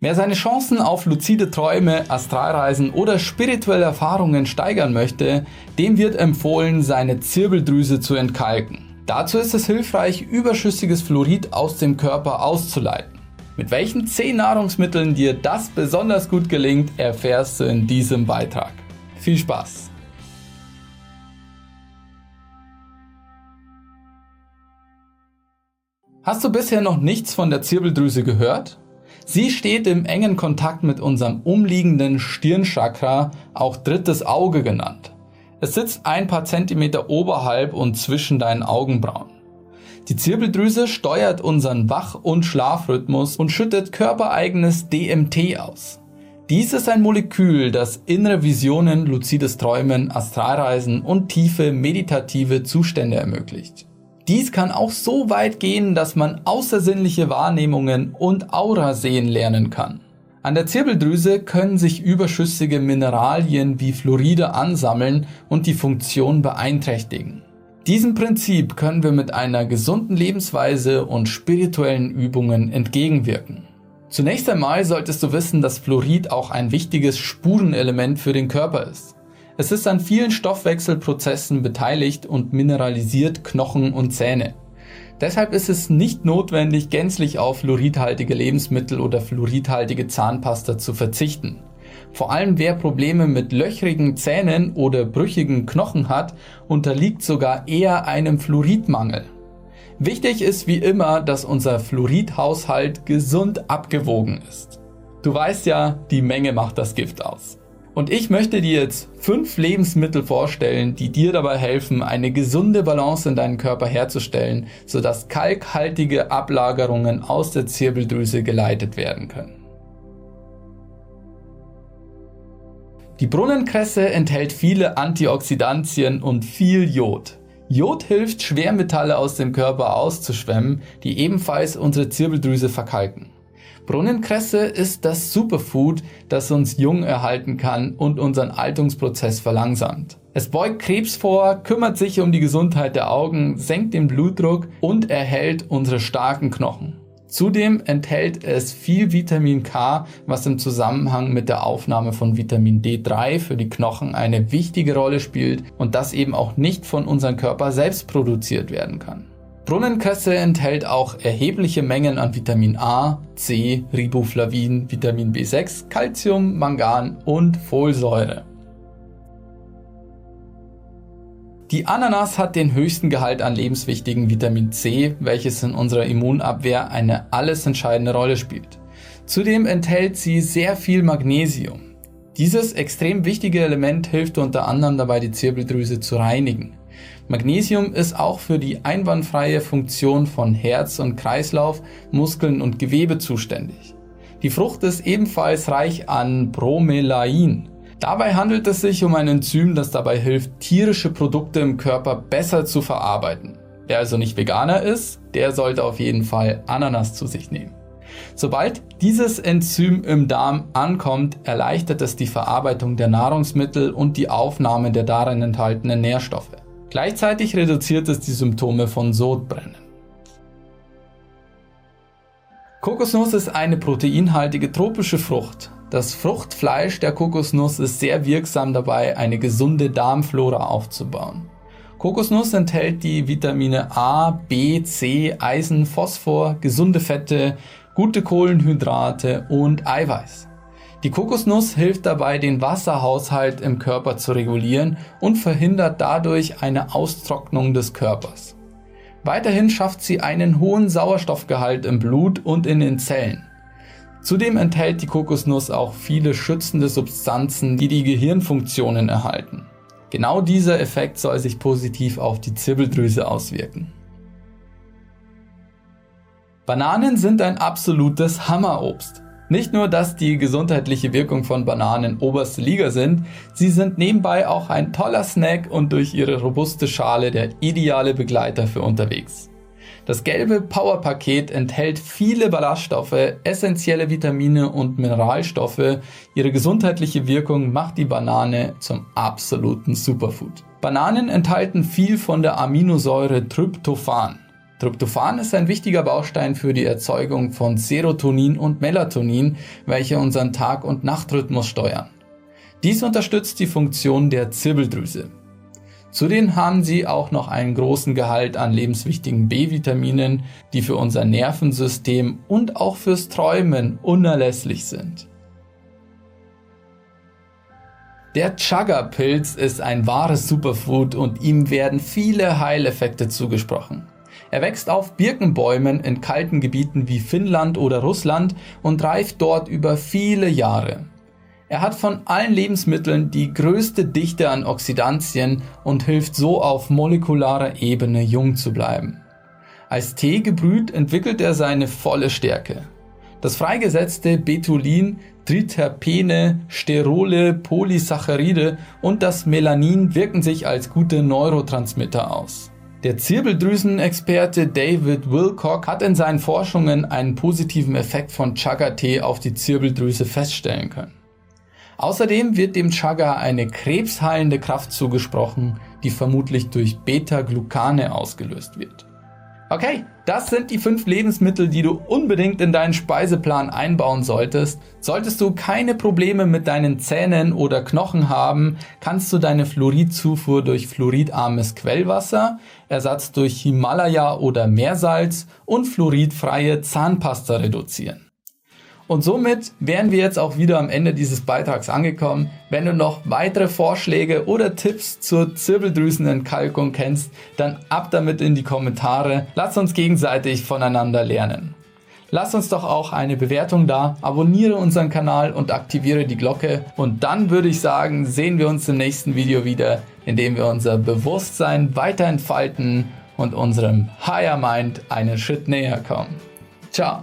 Wer seine Chancen auf luzide Träume, Astralreisen oder spirituelle Erfahrungen steigern möchte, dem wird empfohlen, seine Zirbeldrüse zu entkalken. Dazu ist es hilfreich, überschüssiges Fluorid aus dem Körper auszuleiten. Mit welchen 10 Nahrungsmitteln dir das besonders gut gelingt, erfährst du in diesem Beitrag. Viel Spaß! Hast du bisher noch nichts von der Zirbeldrüse gehört? Sie steht im engen Kontakt mit unserem umliegenden Stirnchakra, auch drittes Auge genannt. Es sitzt ein paar Zentimeter oberhalb und zwischen deinen Augenbrauen. Die Zirbeldrüse steuert unseren Wach- und Schlafrhythmus und schüttet körpereigenes DMT aus. Dies ist ein Molekül, das innere Visionen, luzides Träumen, Astralreisen und tiefe meditative Zustände ermöglicht. Dies kann auch so weit gehen, dass man außersinnliche Wahrnehmungen und Aura sehen lernen kann. An der Zirbeldrüse können sich überschüssige Mineralien wie Fluoride ansammeln und die Funktion beeinträchtigen. Diesem Prinzip können wir mit einer gesunden Lebensweise und spirituellen Übungen entgegenwirken. Zunächst einmal solltest du wissen, dass Fluorid auch ein wichtiges Spurenelement für den Körper ist. Es ist an vielen Stoffwechselprozessen beteiligt und mineralisiert Knochen und Zähne. Deshalb ist es nicht notwendig, gänzlich auf fluoridhaltige Lebensmittel oder fluoridhaltige Zahnpasta zu verzichten. Vor allem wer Probleme mit löchrigen Zähnen oder brüchigen Knochen hat, unterliegt sogar eher einem Fluoridmangel. Wichtig ist wie immer, dass unser Fluoridhaushalt gesund abgewogen ist. Du weißt ja, die Menge macht das Gift aus. Und ich möchte dir jetzt fünf Lebensmittel vorstellen, die dir dabei helfen, eine gesunde Balance in deinem Körper herzustellen, sodass kalkhaltige Ablagerungen aus der Zirbeldrüse geleitet werden können. Die Brunnenkresse enthält viele Antioxidantien und viel Jod. Jod hilft, Schwermetalle aus dem Körper auszuschwemmen, die ebenfalls unsere Zirbeldrüse verkalken. Brunnenkresse ist das Superfood, das uns jung erhalten kann und unseren Altungsprozess verlangsamt. Es beugt Krebs vor, kümmert sich um die Gesundheit der Augen, senkt den Blutdruck und erhält unsere starken Knochen. Zudem enthält es viel Vitamin K, was im Zusammenhang mit der Aufnahme von Vitamin D3 für die Knochen eine wichtige Rolle spielt und das eben auch nicht von unserem Körper selbst produziert werden kann. Brunnenkresse enthält auch erhebliche Mengen an Vitamin A, C, Riboflavin, Vitamin B6, Calcium, Mangan und Folsäure. Die Ananas hat den höchsten Gehalt an lebenswichtigen Vitamin C, welches in unserer Immunabwehr eine alles entscheidende Rolle spielt. Zudem enthält sie sehr viel Magnesium. Dieses extrem wichtige Element hilft unter anderem dabei, die Zirbeldrüse zu reinigen. Magnesium ist auch für die einwandfreie Funktion von Herz und Kreislauf, Muskeln und Gewebe zuständig. Die Frucht ist ebenfalls reich an Bromelain. Dabei handelt es sich um ein Enzym, das dabei hilft, tierische Produkte im Körper besser zu verarbeiten. Wer also nicht Veganer ist, der sollte auf jeden Fall Ananas zu sich nehmen. Sobald dieses Enzym im Darm ankommt, erleichtert es die Verarbeitung der Nahrungsmittel und die Aufnahme der darin enthaltenen Nährstoffe. Gleichzeitig reduziert es die Symptome von Sodbrennen. Kokosnuss ist eine proteinhaltige tropische Frucht. Das Fruchtfleisch der Kokosnuss ist sehr wirksam dabei, eine gesunde Darmflora aufzubauen. Kokosnuss enthält die Vitamine A, B, C, Eisen, Phosphor, gesunde Fette, gute Kohlenhydrate und Eiweiß. Die Kokosnuss hilft dabei, den Wasserhaushalt im Körper zu regulieren und verhindert dadurch eine Austrocknung des Körpers. Weiterhin schafft sie einen hohen Sauerstoffgehalt im Blut und in den Zellen. Zudem enthält die Kokosnuss auch viele schützende Substanzen, die die Gehirnfunktionen erhalten. Genau dieser Effekt soll sich positiv auf die Zirbeldrüse auswirken. Bananen sind ein absolutes Hammerobst. Nicht nur, dass die gesundheitliche Wirkung von Bananen oberste Liga sind, sie sind nebenbei auch ein toller Snack und durch ihre robuste Schale der ideale Begleiter für unterwegs. Das gelbe Power-Paket enthält viele Ballaststoffe, essentielle Vitamine und Mineralstoffe. Ihre gesundheitliche Wirkung macht die Banane zum absoluten Superfood. Bananen enthalten viel von der Aminosäure Tryptophan. Tryptophan ist ein wichtiger Baustein für die Erzeugung von Serotonin und Melatonin, welche unseren Tag- und Nachtrhythmus steuern. Dies unterstützt die Funktion der Zirbeldrüse. Zudem haben sie auch noch einen großen Gehalt an lebenswichtigen B-Vitaminen, die für unser Nervensystem und auch fürs Träumen unerlässlich sind. Der Chaga-Pilz ist ein wahres Superfood und ihm werden viele Heileffekte zugesprochen. Er wächst auf Birkenbäumen in kalten Gebieten wie Finnland oder Russland und reift dort über viele Jahre. Er hat von allen Lebensmitteln die größte Dichte an Oxidantien und hilft so auf molekularer Ebene jung zu bleiben. Als Tee gebrüht entwickelt er seine volle Stärke. Das freigesetzte Betulin, Triterpene, Sterole, Polysaccharide und das Melanin wirken sich als gute Neurotransmitter aus. Der Zirbeldrüsenexperte David Wilcock hat in seinen Forschungen einen positiven Effekt von Chaga-Tee auf die Zirbeldrüse feststellen können. Außerdem wird dem Chaga eine krebsheilende Kraft zugesprochen, die vermutlich durch Beta-Glucane ausgelöst wird. Okay, das sind die fünf Lebensmittel, die du unbedingt in deinen Speiseplan einbauen solltest. Solltest du keine Probleme mit deinen Zähnen oder Knochen haben, kannst du deine Fluoridzufuhr durch fluoridarmes Quellwasser, Ersatz durch Himalaya oder Meersalz und fluoridfreie Zahnpasta reduzieren. Und somit wären wir jetzt auch wieder am Ende dieses Beitrags angekommen. Wenn du noch weitere Vorschläge oder Tipps zur Zirbeldrüsenentkalkung kennst, dann ab damit in die Kommentare. Lass uns gegenseitig voneinander lernen. Lass uns doch auch eine Bewertung da, abonniere unseren Kanal und aktiviere die Glocke. Und dann würde ich sagen, sehen wir uns im nächsten Video wieder, in dem wir unser Bewusstsein weiter entfalten und unserem Higher Mind einen Schritt näher kommen. Ciao!